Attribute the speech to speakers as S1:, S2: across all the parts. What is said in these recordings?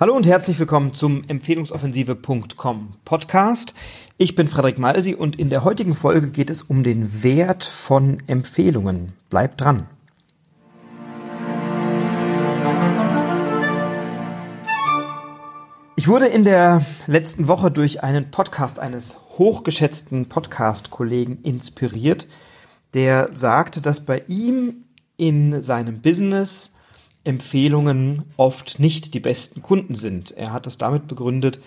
S1: Hallo und herzlich willkommen zum Empfehlungsoffensive.com Podcast. Ich bin Frederik Malsi und in der heutigen Folge geht es um den Wert von Empfehlungen. Bleibt dran. Ich wurde in der letzten Woche durch einen Podcast eines hochgeschätzten Podcast-Kollegen inspiriert, der sagte, dass bei ihm in seinem Business Empfehlungen oft nicht die besten Kunden sind. Er hat das damit begründet,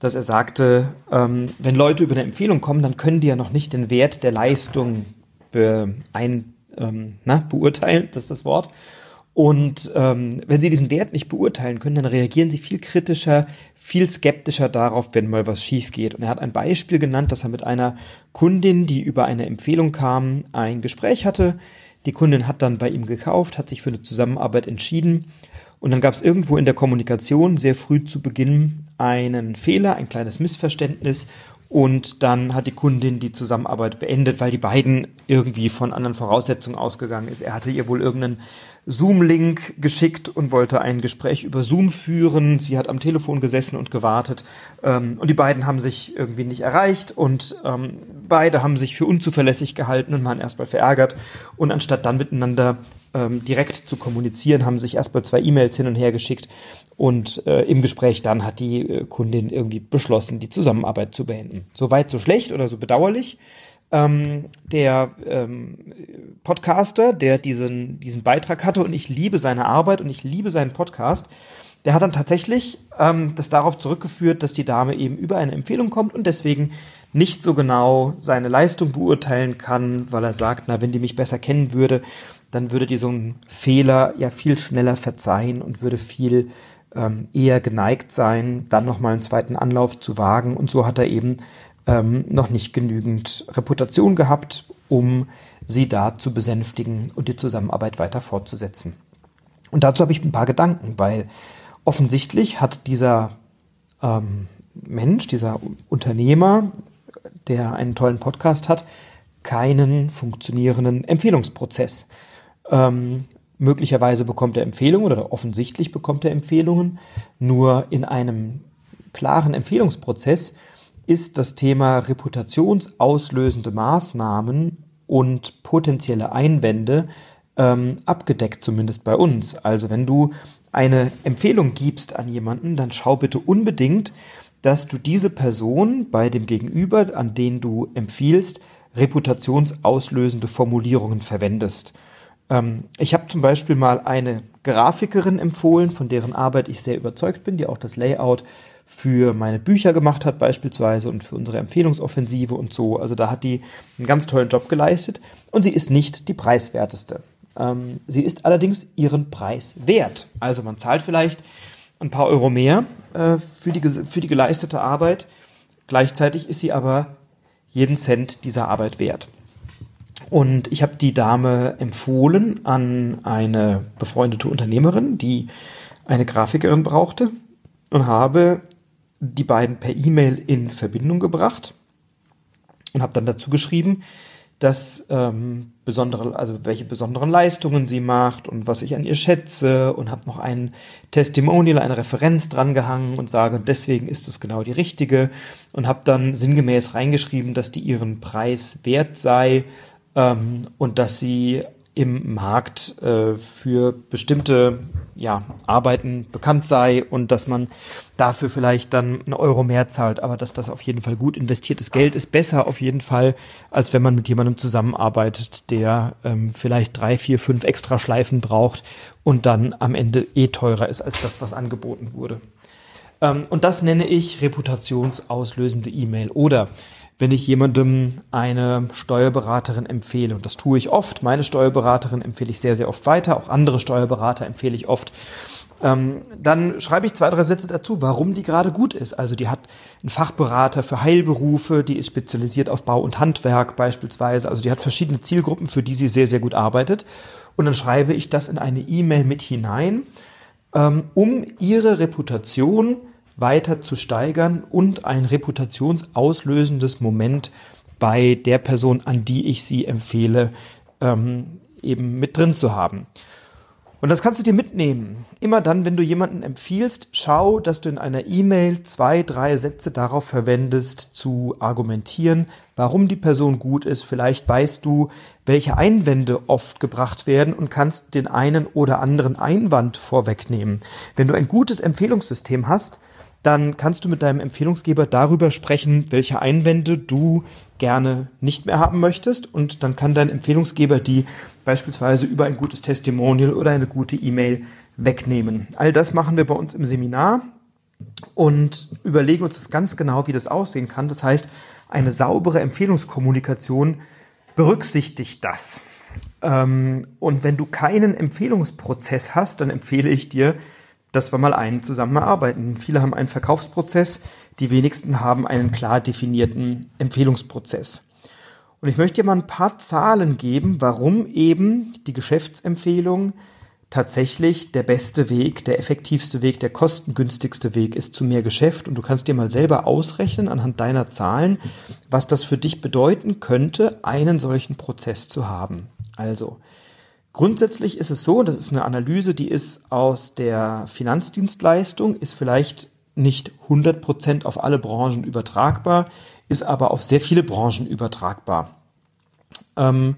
S1: dass er sagte, ähm, wenn Leute über eine Empfehlung kommen, dann können die ja noch nicht den Wert der Leistung be ein, ähm, na, beurteilen, das ist das Wort. Und ähm, wenn sie diesen Wert nicht beurteilen können, dann reagieren sie viel kritischer, viel skeptischer darauf, wenn mal was schief geht. Und er hat ein Beispiel genannt, dass er mit einer Kundin, die über eine Empfehlung kam, ein Gespräch hatte, die Kundin hat dann bei ihm gekauft, hat sich für eine Zusammenarbeit entschieden und dann gab es irgendwo in der Kommunikation sehr früh zu Beginn einen Fehler, ein kleines Missverständnis und dann hat die Kundin die Zusammenarbeit beendet, weil die beiden irgendwie von anderen Voraussetzungen ausgegangen ist. Er hatte ihr wohl irgendeinen Zoom-Link geschickt und wollte ein Gespräch über Zoom führen. Sie hat am Telefon gesessen und gewartet. Ähm, und die beiden haben sich irgendwie nicht erreicht und ähm, beide haben sich für unzuverlässig gehalten und waren erstmal verärgert. Und anstatt dann miteinander ähm, direkt zu kommunizieren, haben sich erstmal zwei E-Mails hin und her geschickt. Und äh, im Gespräch dann hat die äh, Kundin irgendwie beschlossen, die Zusammenarbeit zu beenden. So weit, so schlecht oder so bedauerlich ähm, der ähm, Podcaster, der diesen, diesen Beitrag hatte und ich liebe seine Arbeit und ich liebe seinen Podcast, der hat dann tatsächlich ähm, das darauf zurückgeführt, dass die Dame eben über eine Empfehlung kommt und deswegen nicht so genau seine Leistung beurteilen kann, weil er sagt, na, wenn die mich besser kennen würde, dann würde die so einen Fehler ja viel schneller verzeihen und würde viel ähm, eher geneigt sein, dann nochmal einen zweiten Anlauf zu wagen. Und so hat er eben ähm, noch nicht genügend Reputation gehabt, um sie da zu besänftigen und die Zusammenarbeit weiter fortzusetzen. Und dazu habe ich ein paar Gedanken, weil offensichtlich hat dieser ähm, Mensch, dieser Unternehmer, der einen tollen Podcast hat, keinen funktionierenden Empfehlungsprozess. Ähm, möglicherweise bekommt er Empfehlungen oder offensichtlich bekommt er Empfehlungen, nur in einem klaren Empfehlungsprozess ist das Thema reputationsauslösende Maßnahmen und potenzielle Einwände ähm, abgedeckt, zumindest bei uns. Also wenn du eine Empfehlung gibst an jemanden, dann schau bitte unbedingt, dass du diese Person bei dem Gegenüber, an den du empfiehlst, reputationsauslösende Formulierungen verwendest. Ähm, ich habe zum Beispiel mal eine Grafikerin empfohlen, von deren Arbeit ich sehr überzeugt bin, die auch das Layout für meine Bücher gemacht hat beispielsweise und für unsere Empfehlungsoffensive und so. Also da hat die einen ganz tollen Job geleistet und sie ist nicht die preiswerteste. Ähm, sie ist allerdings ihren Preis wert. Also man zahlt vielleicht ein paar Euro mehr äh, für, die, für die geleistete Arbeit. Gleichzeitig ist sie aber jeden Cent dieser Arbeit wert. Und ich habe die Dame empfohlen an eine befreundete Unternehmerin, die eine Grafikerin brauchte und habe die beiden per E-Mail in Verbindung gebracht und habe dann dazu geschrieben, dass ähm, besondere, also welche besonderen Leistungen sie macht und was ich an ihr schätze und habe noch ein Testimonial, eine Referenz dran gehangen und sage, deswegen ist es genau die richtige und habe dann sinngemäß reingeschrieben, dass die ihren Preis wert sei ähm, und dass sie im Markt äh, für bestimmte ja, Arbeiten bekannt sei und dass man dafür vielleicht dann einen Euro mehr zahlt, aber dass das auf jeden Fall gut investiertes Geld ist, besser auf jeden Fall, als wenn man mit jemandem zusammenarbeitet, der ähm, vielleicht drei, vier, fünf extra Schleifen braucht und dann am Ende eh teurer ist als das, was angeboten wurde. Ähm, und das nenne ich reputationsauslösende E-Mail oder wenn ich jemandem eine Steuerberaterin empfehle, und das tue ich oft, meine Steuerberaterin empfehle ich sehr, sehr oft weiter, auch andere Steuerberater empfehle ich oft, ähm, dann schreibe ich zwei, drei Sätze dazu, warum die gerade gut ist. Also die hat einen Fachberater für Heilberufe, die ist spezialisiert auf Bau und Handwerk beispielsweise. Also die hat verschiedene Zielgruppen, für die sie sehr, sehr gut arbeitet. Und dann schreibe ich das in eine E-Mail mit hinein, ähm, um ihre Reputation weiter zu steigern und ein reputationsauslösendes Moment bei der Person, an die ich sie empfehle, ähm, eben mit drin zu haben. Und das kannst du dir mitnehmen. Immer dann, wenn du jemanden empfiehlst, schau, dass du in einer E-Mail zwei, drei Sätze darauf verwendest, zu argumentieren, warum die Person gut ist. Vielleicht weißt du, welche Einwände oft gebracht werden und kannst den einen oder anderen Einwand vorwegnehmen. Wenn du ein gutes Empfehlungssystem hast, dann kannst du mit deinem Empfehlungsgeber darüber sprechen, welche Einwände du gerne nicht mehr haben möchtest und dann kann dein Empfehlungsgeber die beispielsweise über ein gutes Testimonial oder eine gute E-Mail wegnehmen. All das machen wir bei uns im Seminar und überlegen uns das ganz genau, wie das aussehen kann. Das heißt, eine saubere Empfehlungskommunikation berücksichtigt das. Ähm, und wenn du keinen Empfehlungsprozess hast, dann empfehle ich dir, dass wir mal einen zusammen erarbeiten. Viele haben einen Verkaufsprozess, die wenigsten haben einen klar definierten Empfehlungsprozess. Und ich möchte dir mal ein paar Zahlen geben, warum eben die Geschäftsempfehlung tatsächlich der beste Weg, der effektivste Weg, der kostengünstigste Weg ist zu mehr Geschäft. Und du kannst dir mal selber ausrechnen anhand deiner Zahlen, was das für dich bedeuten könnte, einen solchen Prozess zu haben. Also, grundsätzlich ist es so, das ist eine Analyse, die ist aus der Finanzdienstleistung, ist vielleicht nicht 100 Prozent auf alle Branchen übertragbar, ist aber auf sehr viele Branchen übertragbar. Ähm,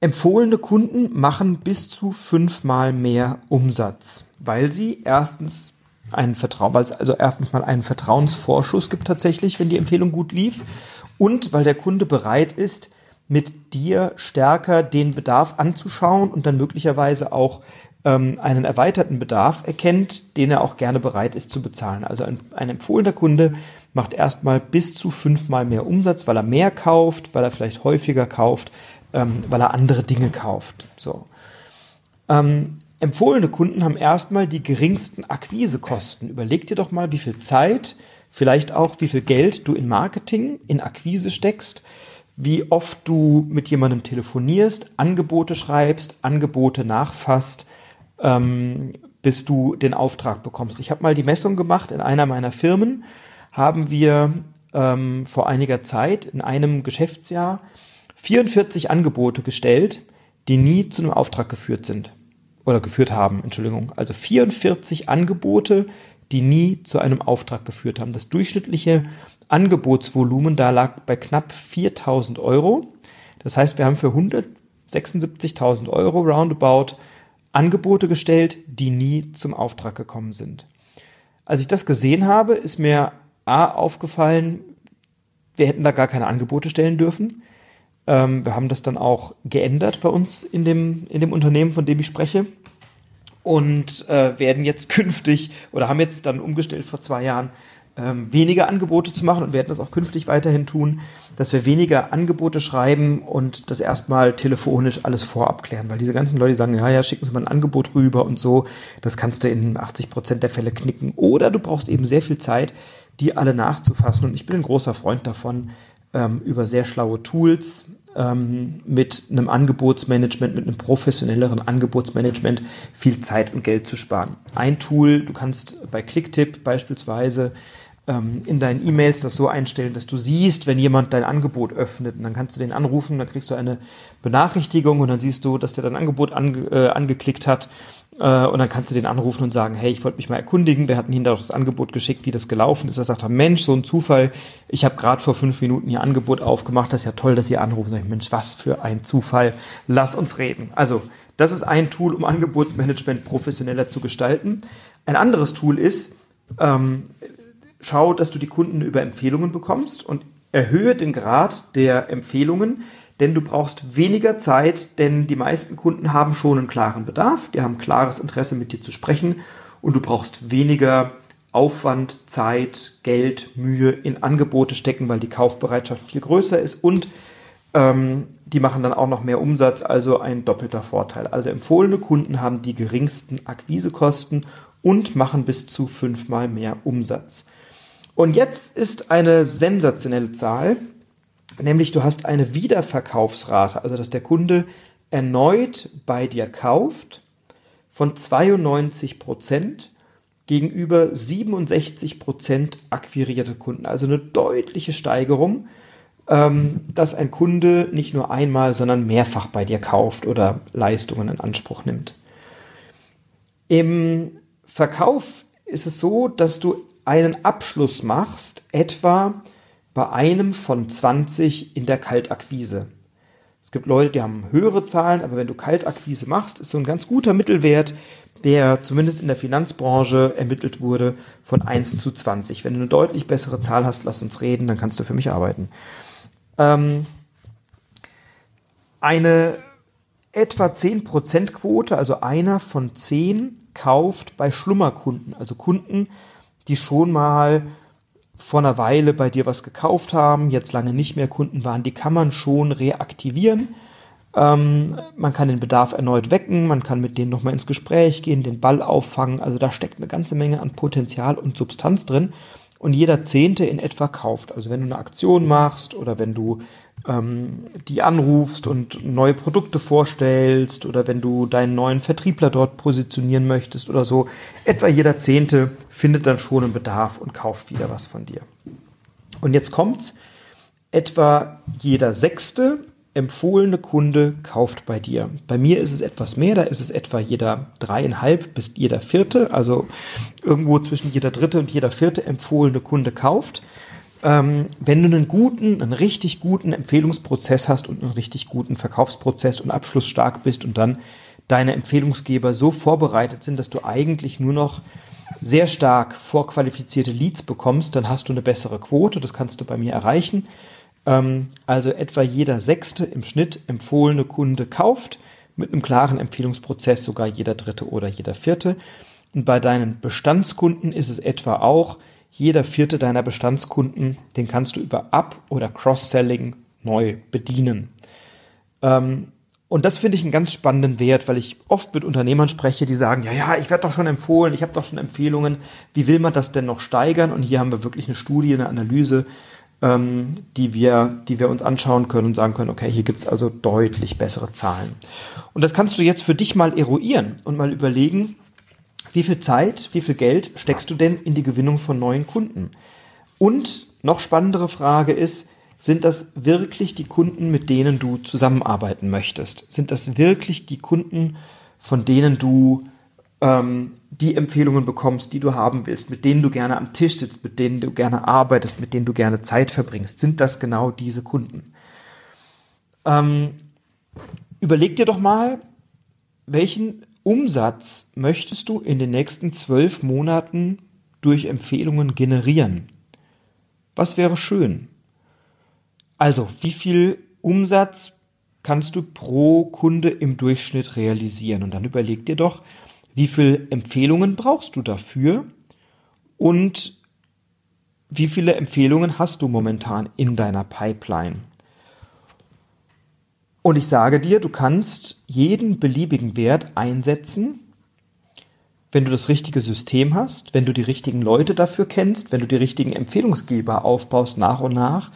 S1: empfohlene Kunden machen bis zu fünfmal mehr Umsatz, weil sie erstens einen Vertrauen, weil es also erstens mal einen Vertrauensvorschuss gibt tatsächlich, wenn die Empfehlung gut lief und weil der Kunde bereit ist, mit dir stärker den Bedarf anzuschauen und dann möglicherweise auch ähm, einen erweiterten Bedarf erkennt, den er auch gerne bereit ist zu bezahlen. Also ein, ein empfohlener Kunde macht erstmal bis zu fünfmal mehr Umsatz, weil er mehr kauft, weil er vielleicht häufiger kauft, ähm, weil er andere Dinge kauft. So. Ähm, empfohlene Kunden haben erstmal die geringsten Akquisekosten. Überleg dir doch mal, wie viel Zeit, vielleicht auch wie viel Geld du in Marketing, in Akquise steckst, wie oft du mit jemandem telefonierst, Angebote schreibst, Angebote nachfasst, ähm, bis du den Auftrag bekommst. Ich habe mal die Messung gemacht in einer meiner Firmen, haben wir ähm, vor einiger Zeit in einem Geschäftsjahr 44 Angebote gestellt, die nie zu einem Auftrag geführt sind. Oder geführt haben, Entschuldigung. Also 44 Angebote, die nie zu einem Auftrag geführt haben. Das durchschnittliche Angebotsvolumen da lag bei knapp 4000 Euro. Das heißt, wir haben für 176.000 Euro roundabout Angebote gestellt, die nie zum Auftrag gekommen sind. Als ich das gesehen habe, ist mir A aufgefallen, wir hätten da gar keine Angebote stellen dürfen. Ähm, wir haben das dann auch geändert bei uns in dem, in dem Unternehmen, von dem ich spreche. Und äh, werden jetzt künftig oder haben jetzt dann umgestellt vor zwei Jahren ähm, weniger Angebote zu machen und werden das auch künftig weiterhin tun, dass wir weniger Angebote schreiben und das erstmal telefonisch alles vorab klären, weil diese ganzen Leute sagen, ja, ja, schicken Sie mal ein Angebot rüber und so, das kannst du in 80 Prozent der Fälle knicken. Oder du brauchst eben sehr viel Zeit, die alle nachzufassen. Und ich bin ein großer Freund davon, ähm, über sehr schlaue Tools ähm, mit einem Angebotsmanagement, mit einem professionelleren Angebotsmanagement viel Zeit und Geld zu sparen. Ein Tool, du kannst bei Clicktip beispielsweise ähm, in deinen E-Mails das so einstellen, dass du siehst, wenn jemand dein Angebot öffnet. Und dann kannst du den anrufen, dann kriegst du eine Benachrichtigung und dann siehst du, dass der dein Angebot ange, äh, angeklickt hat. Äh, und dann kannst du den anrufen und sagen, hey, ich wollte mich mal erkundigen. Wir hatten ihnen da das Angebot geschickt, wie das gelaufen ist. Er sagt, Mensch, so ein Zufall. Ich habe gerade vor fünf Minuten ihr Angebot aufgemacht. Das ist ja toll, dass ihr anrufen. Sag ich, Mensch, was für ein Zufall. Lass uns reden. Also, das ist ein Tool, um Angebotsmanagement professioneller zu gestalten. Ein anderes Tool ist, ähm, schau, dass du die Kunden über Empfehlungen bekommst und erhöhe den Grad der Empfehlungen, denn du brauchst weniger Zeit, denn die meisten Kunden haben schon einen klaren Bedarf, die haben klares Interesse mit dir zu sprechen und du brauchst weniger Aufwand, Zeit, Geld, Mühe in Angebote stecken, weil die Kaufbereitschaft viel größer ist und ähm, die machen dann auch noch mehr Umsatz, also ein doppelter Vorteil. Also empfohlene Kunden haben die geringsten Akquisekosten und machen bis zu fünfmal mehr Umsatz. Und jetzt ist eine sensationelle Zahl, nämlich du hast eine Wiederverkaufsrate, also dass der Kunde erneut bei dir kauft von 92 Prozent gegenüber 67 Prozent akquirierte Kunden. Also eine deutliche Steigerung, ähm, dass ein Kunde nicht nur einmal, sondern mehrfach bei dir kauft oder Leistungen in Anspruch nimmt. Im Verkauf ist es so, dass du einen Abschluss machst, etwa bei einem von 20 in der Kaltakquise. Es gibt Leute, die haben höhere Zahlen, aber wenn du Kaltakquise machst, ist so ein ganz guter Mittelwert, der zumindest in der Finanzbranche ermittelt wurde, von 1 zu 20. Wenn du eine deutlich bessere Zahl hast, lass uns reden, dann kannst du für mich arbeiten. Ähm, eine etwa 10% Quote, also einer von 10, kauft bei Schlummerkunden, also Kunden, die schon mal vor einer Weile bei dir was gekauft haben, jetzt lange nicht mehr Kunden waren, die kann man schon reaktivieren. Ähm, man kann den Bedarf erneut wecken, man kann mit denen nochmal ins Gespräch gehen, den Ball auffangen. Also da steckt eine ganze Menge an Potenzial und Substanz drin. Und jeder Zehnte in etwa kauft. Also wenn du eine Aktion machst oder wenn du ähm, die anrufst und neue Produkte vorstellst oder wenn du deinen neuen Vertriebler dort positionieren möchtest oder so, etwa jeder Zehnte findet dann schon einen Bedarf und kauft wieder was von dir. Und jetzt kommt's, etwa jeder Sechste empfohlene Kunde kauft bei dir. Bei mir ist es etwas mehr, da ist es etwa jeder dreieinhalb bis jeder vierte, also irgendwo zwischen jeder dritte und jeder vierte empfohlene Kunde kauft ähm, wenn du einen guten, einen richtig guten Empfehlungsprozess hast und einen richtig guten Verkaufsprozess und abschlussstark bist und dann deine Empfehlungsgeber so vorbereitet sind, dass du eigentlich nur noch sehr stark vorqualifizierte Leads bekommst, dann hast du eine bessere Quote. Das kannst du bei mir erreichen. Ähm, also etwa jeder sechste im Schnitt empfohlene Kunde kauft mit einem klaren Empfehlungsprozess sogar jeder dritte oder jeder vierte. Und bei deinen Bestandskunden ist es etwa auch jeder vierte deiner Bestandskunden, den kannst du über Up- oder Cross-Selling neu bedienen. Ähm, und das finde ich einen ganz spannenden Wert, weil ich oft mit Unternehmern spreche, die sagen, ja, ja, ich werde doch schon empfohlen, ich habe doch schon Empfehlungen, wie will man das denn noch steigern? Und hier haben wir wirklich eine Studie, eine Analyse, ähm, die, wir, die wir uns anschauen können und sagen können, okay, hier gibt es also deutlich bessere Zahlen. Und das kannst du jetzt für dich mal eruieren und mal überlegen, wie viel Zeit, wie viel Geld steckst du denn in die Gewinnung von neuen Kunden? Und noch spannendere Frage ist, sind das wirklich die Kunden, mit denen du zusammenarbeiten möchtest? Sind das wirklich die Kunden, von denen du ähm, die Empfehlungen bekommst, die du haben willst, mit denen du gerne am Tisch sitzt, mit denen du gerne arbeitest, mit denen du gerne Zeit verbringst? Sind das genau diese Kunden? Ähm, überleg dir doch mal, welchen Umsatz möchtest du in den nächsten zwölf Monaten durch Empfehlungen generieren? Was wäre schön? Also, wie viel Umsatz kannst du pro Kunde im Durchschnitt realisieren? Und dann überleg dir doch, wie viel Empfehlungen brauchst du dafür und wie viele Empfehlungen hast du momentan in deiner Pipeline? Und ich sage dir, du kannst jeden beliebigen Wert einsetzen, wenn du das richtige System hast, wenn du die richtigen Leute dafür kennst, wenn du die richtigen Empfehlungsgeber aufbaust nach und nach,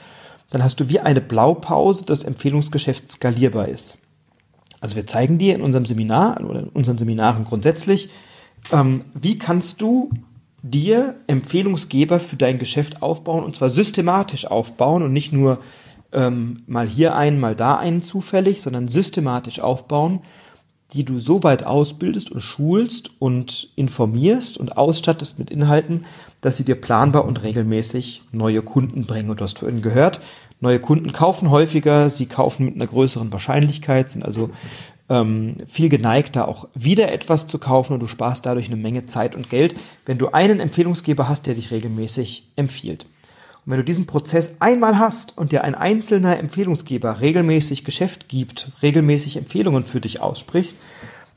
S1: dann hast du wie eine Blaupause, dass Empfehlungsgeschäft skalierbar ist. Also wir zeigen dir in unserem Seminar oder in unseren Seminaren grundsätzlich, ähm, wie kannst du dir Empfehlungsgeber für dein Geschäft aufbauen und zwar systematisch aufbauen und nicht nur ähm, mal hier einen, mal da einen zufällig, sondern systematisch aufbauen, die du so weit ausbildest und schulst und informierst und ausstattest mit Inhalten, dass sie dir planbar und regelmäßig neue Kunden bringen. Und du hast vorhin gehört, neue Kunden kaufen häufiger, sie kaufen mit einer größeren Wahrscheinlichkeit, sind also ähm, viel geneigter, auch wieder etwas zu kaufen und du sparst dadurch eine Menge Zeit und Geld, wenn du einen Empfehlungsgeber hast, der dich regelmäßig empfiehlt. Und wenn du diesen Prozess einmal hast und dir ein einzelner Empfehlungsgeber regelmäßig Geschäft gibt, regelmäßig Empfehlungen für dich ausspricht,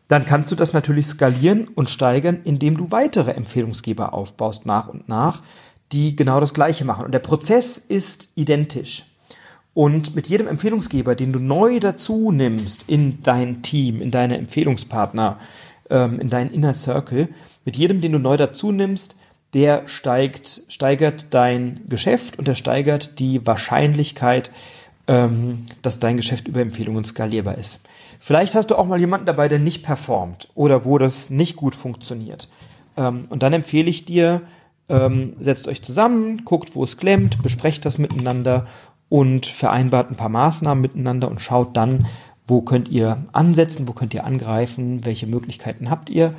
S1: dann kannst du das natürlich skalieren und steigern, indem du weitere Empfehlungsgeber aufbaust nach und nach, die genau das Gleiche machen. Und der Prozess ist identisch. Und mit jedem Empfehlungsgeber, den du neu dazu nimmst in dein Team, in deine Empfehlungspartner, ähm, in deinen Inner Circle, mit jedem, den du neu dazu nimmst, der steigt, steigert dein Geschäft und der steigert die Wahrscheinlichkeit, ähm, dass dein Geschäft über Empfehlungen skalierbar ist. Vielleicht hast du auch mal jemanden dabei, der nicht performt oder wo das nicht gut funktioniert. Ähm, und dann empfehle ich dir, ähm, setzt euch zusammen, guckt, wo es klemmt, besprecht das miteinander und vereinbart ein paar Maßnahmen miteinander und schaut dann, wo könnt ihr ansetzen, wo könnt ihr angreifen, welche Möglichkeiten habt ihr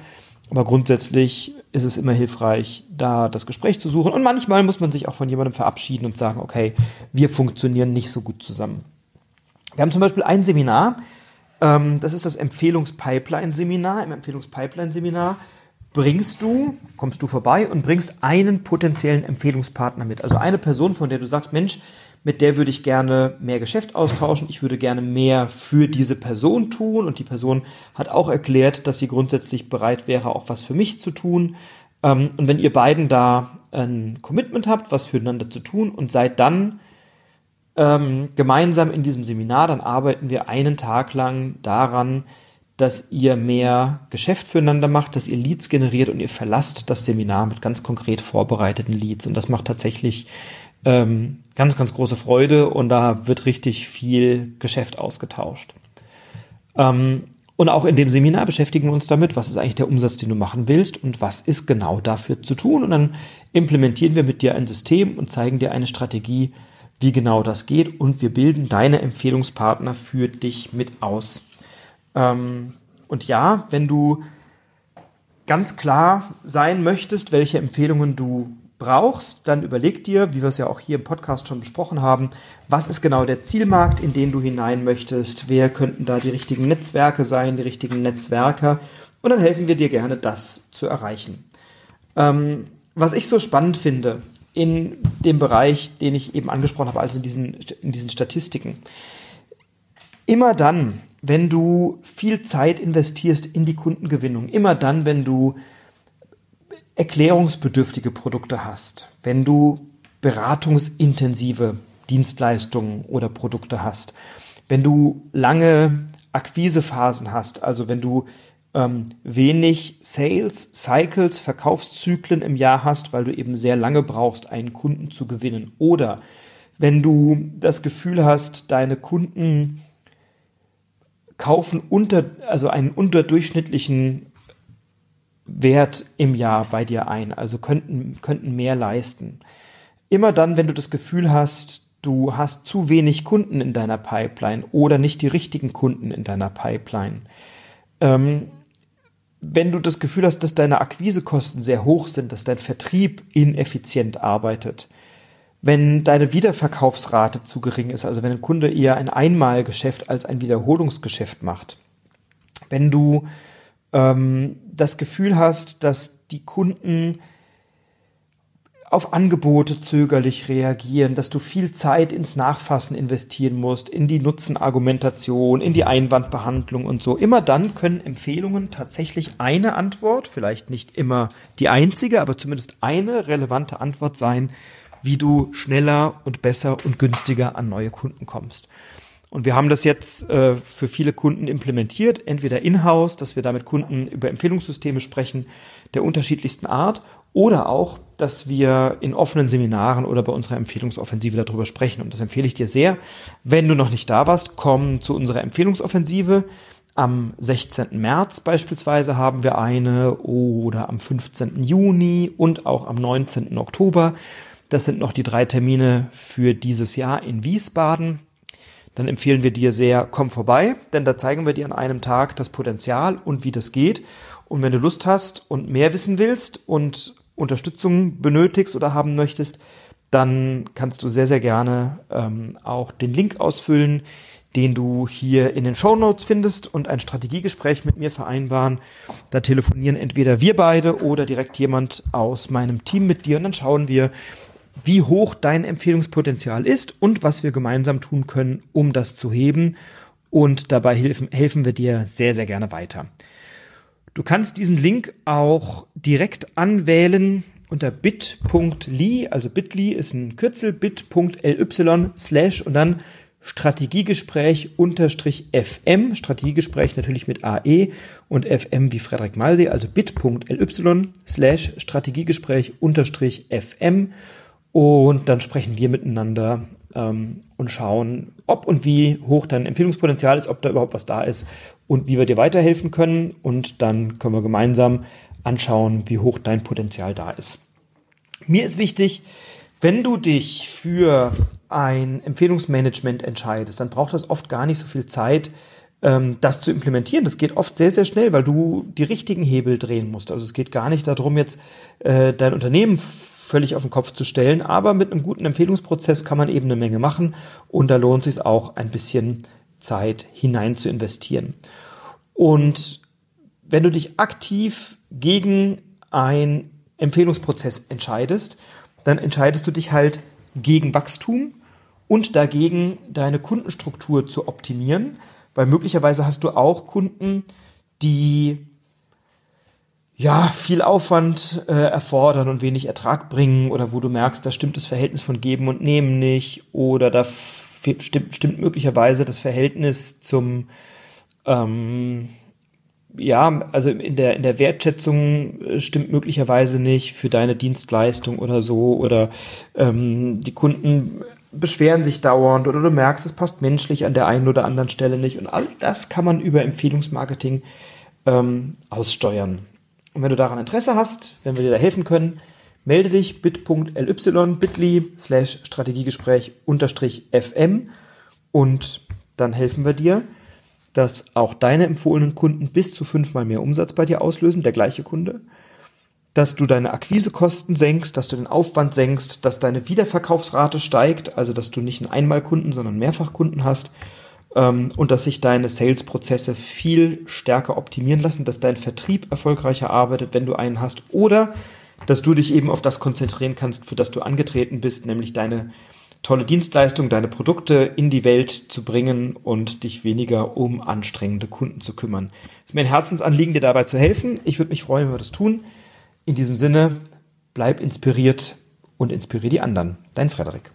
S1: aber grundsätzlich ist es immer hilfreich, da das Gespräch zu suchen. Und manchmal muss man sich auch von jemandem verabschieden und sagen, okay, wir funktionieren nicht so gut zusammen. Wir haben zum Beispiel ein Seminar, ähm, das ist das Empfehlungspipeline-Seminar. Im Empfehlungspipeline-Seminar bringst du, kommst du vorbei und bringst einen potenziellen Empfehlungspartner mit. Also eine Person, von der du sagst, Mensch, mit der würde ich gerne mehr Geschäft austauschen, ich würde gerne mehr für diese Person tun und die Person hat auch erklärt, dass sie grundsätzlich bereit wäre, auch was für mich zu tun. Ähm, und wenn ihr beiden da ein Commitment habt, was füreinander zu tun und seid dann ähm, gemeinsam in diesem Seminar, dann arbeiten wir einen Tag lang daran, dass ihr mehr Geschäft füreinander macht, dass ihr Leads generiert und ihr verlasst das Seminar mit ganz konkret vorbereiteten Leads. Und das macht tatsächlich ähm, ganz, ganz große Freude und da wird richtig viel Geschäft ausgetauscht. Ähm, und auch in dem Seminar beschäftigen wir uns damit, was ist eigentlich der Umsatz, den du machen willst und was ist genau dafür zu tun. Und dann implementieren wir mit dir ein System und zeigen dir eine Strategie, wie genau das geht. Und wir bilden deine Empfehlungspartner für dich mit aus. Ähm, und ja, wenn du ganz klar sein möchtest, welche Empfehlungen du brauchst, dann überleg dir, wie wir es ja auch hier im Podcast schon besprochen haben, was ist genau der Zielmarkt, in den du hinein möchtest, wer könnten da die richtigen Netzwerke sein, die richtigen Netzwerker? Und dann helfen wir dir gerne, das zu erreichen. Ähm, was ich so spannend finde in dem Bereich, den ich eben angesprochen habe, also in diesen, in diesen Statistiken, immer dann, wenn du viel Zeit investierst in die Kundengewinnung, immer dann, wenn du erklärungsbedürftige Produkte hast, wenn du beratungsintensive Dienstleistungen oder Produkte hast, wenn du lange Akquisephasen hast, also wenn du ähm, wenig Sales Cycles, Verkaufszyklen im Jahr hast, weil du eben sehr lange brauchst, einen Kunden zu gewinnen, oder wenn du das Gefühl hast, deine Kunden kaufen unter, also einen unterdurchschnittlichen Wert im Jahr bei dir ein, also könnten, könnten mehr leisten. Immer dann, wenn du das Gefühl hast, du hast zu wenig Kunden in deiner Pipeline oder nicht die richtigen Kunden in deiner Pipeline. Ähm, wenn du das Gefühl hast, dass deine Akquisekosten sehr hoch sind, dass dein Vertrieb ineffizient arbeitet, wenn deine Wiederverkaufsrate zu gering ist, also wenn ein Kunde eher ein Einmalgeschäft als ein Wiederholungsgeschäft macht, wenn du ähm, das Gefühl hast, dass die Kunden auf Angebote zögerlich reagieren, dass du viel Zeit ins Nachfassen investieren musst, in die Nutzenargumentation, in die Einwandbehandlung und so. Immer dann können Empfehlungen tatsächlich eine Antwort, vielleicht nicht immer die einzige, aber zumindest eine relevante Antwort sein, wie du schneller und besser und günstiger an neue Kunden kommst. Und wir haben das jetzt äh, für viele Kunden implementiert, entweder in-house, dass wir da mit Kunden über Empfehlungssysteme sprechen der unterschiedlichsten Art oder auch, dass wir in offenen Seminaren oder bei unserer Empfehlungsoffensive darüber sprechen. Und das empfehle ich dir sehr. Wenn du noch nicht da warst, komm zu unserer Empfehlungsoffensive. Am 16. März beispielsweise haben wir eine oder am 15. Juni und auch am 19. Oktober. Das sind noch die drei Termine für dieses Jahr in Wiesbaden dann empfehlen wir dir sehr, komm vorbei, denn da zeigen wir dir an einem Tag das Potenzial und wie das geht. Und wenn du Lust hast und mehr wissen willst und Unterstützung benötigst oder haben möchtest, dann kannst du sehr, sehr gerne ähm, auch den Link ausfüllen, den du hier in den Show Notes findest und ein Strategiegespräch mit mir vereinbaren. Da telefonieren entweder wir beide oder direkt jemand aus meinem Team mit dir und dann schauen wir, wie hoch dein Empfehlungspotenzial ist und was wir gemeinsam tun können, um das zu heben. Und dabei helfen, helfen wir dir sehr, sehr gerne weiter. Du kannst diesen Link auch direkt anwählen unter bit.ly, also bit.ly ist ein Kürzel, bit.ly slash und dann Strategiegespräch unterstrich FM, Strategiegespräch natürlich mit AE und FM wie Frederik Malsee, also bit.ly slash Strategiegespräch unterstrich FM und dann sprechen wir miteinander ähm, und schauen, ob und wie hoch dein Empfehlungspotenzial ist, ob da überhaupt was da ist und wie wir dir weiterhelfen können. Und dann können wir gemeinsam anschauen, wie hoch dein Potenzial da ist. Mir ist wichtig, wenn du dich für ein Empfehlungsmanagement entscheidest, dann braucht das oft gar nicht so viel Zeit, ähm, das zu implementieren. Das geht oft sehr, sehr schnell, weil du die richtigen Hebel drehen musst. Also es geht gar nicht darum, jetzt äh, dein Unternehmen völlig auf den Kopf zu stellen, aber mit einem guten Empfehlungsprozess kann man eben eine Menge machen und da lohnt es sich auch ein bisschen Zeit hinein zu investieren. Und wenn du dich aktiv gegen einen Empfehlungsprozess entscheidest, dann entscheidest du dich halt gegen Wachstum und dagegen deine Kundenstruktur zu optimieren, weil möglicherweise hast du auch Kunden, die ja viel Aufwand äh, erfordern und wenig Ertrag bringen oder wo du merkst, da stimmt das Verhältnis von Geben und Nehmen nicht oder da stimmt, stimmt möglicherweise das Verhältnis zum ähm, ja, also in der, in der Wertschätzung äh, stimmt möglicherweise nicht für deine Dienstleistung oder so oder ähm, die Kunden beschweren sich dauernd oder du merkst, es passt menschlich an der einen oder anderen Stelle nicht. Und all das kann man über Empfehlungsmarketing ähm, aussteuern. Und wenn du daran Interesse hast, wenn wir dir da helfen können, melde dich bit.ly bit.ly slash Strategiegespräch unterstrich fm und dann helfen wir dir dass auch deine empfohlenen Kunden bis zu fünfmal mehr Umsatz bei dir auslösen, der gleiche Kunde, dass du deine Akquisekosten senkst, dass du den Aufwand senkst, dass deine Wiederverkaufsrate steigt, also dass du nicht einen Einmalkunden, sondern Mehrfachkunden hast ähm, und dass sich deine Sales-Prozesse viel stärker optimieren lassen, dass dein Vertrieb erfolgreicher arbeitet, wenn du einen hast oder dass du dich eben auf das konzentrieren kannst, für das du angetreten bist, nämlich deine tolle Dienstleistung, deine Produkte in die Welt zu bringen und dich weniger um anstrengende Kunden zu kümmern. Es ist mir ein Herzensanliegen, dir dabei zu helfen. Ich würde mich freuen, wenn wir das tun. In diesem Sinne, bleib inspiriert und inspiriere die anderen. Dein Frederik.